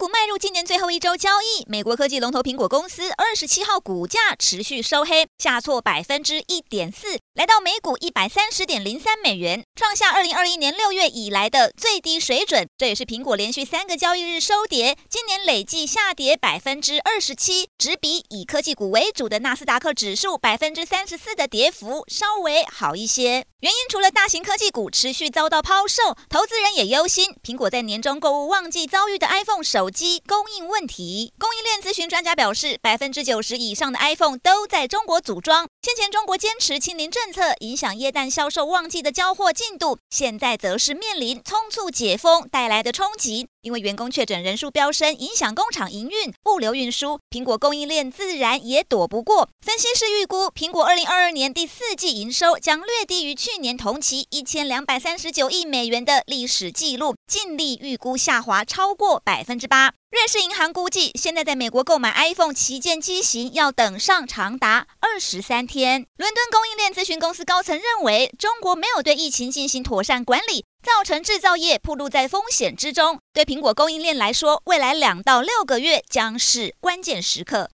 股迈入今年最后一周交易，美国科技龙头苹果公司二十七号股价持续收黑，下挫百分之一点四，来到每股一百三十点零三美元，创下二零二一年六月以来的最低水准。这也是苹果连续三个交易日收跌，今年累计下跌百分之二十七，只比以科技股为主的纳斯达克指数百分之三十四的跌幅稍微好一些。原因除了大型科技股持续遭到抛售，投资人也忧心苹果在年终购物旺季遭遇的 iPhone 手机供应问题。供应链咨询专家表示，百分之九十以上的 iPhone 都在中国组装。先前中国坚持清零政策，影响液氮销售旺季的交货进度，现在则是面临匆促解封带来的冲击。因为员工确诊人数飙升，影响工厂营运、物流运输，苹果供应链自然也躲不过。分析师预估，苹果二零二二年第四季营收将略低于去年同期一千两百三十九亿美元的历史记录，净利预估下滑超过百分之八。瑞士银行估计，现在在美国购买 iPhone 旗舰机型要等上长达二十三天。伦敦供应链咨询公司高层认为，中国没有对疫情进行妥善管理。造成制造业暴露在风险之中。对苹果供应链来说，未来两到六个月将是关键时刻。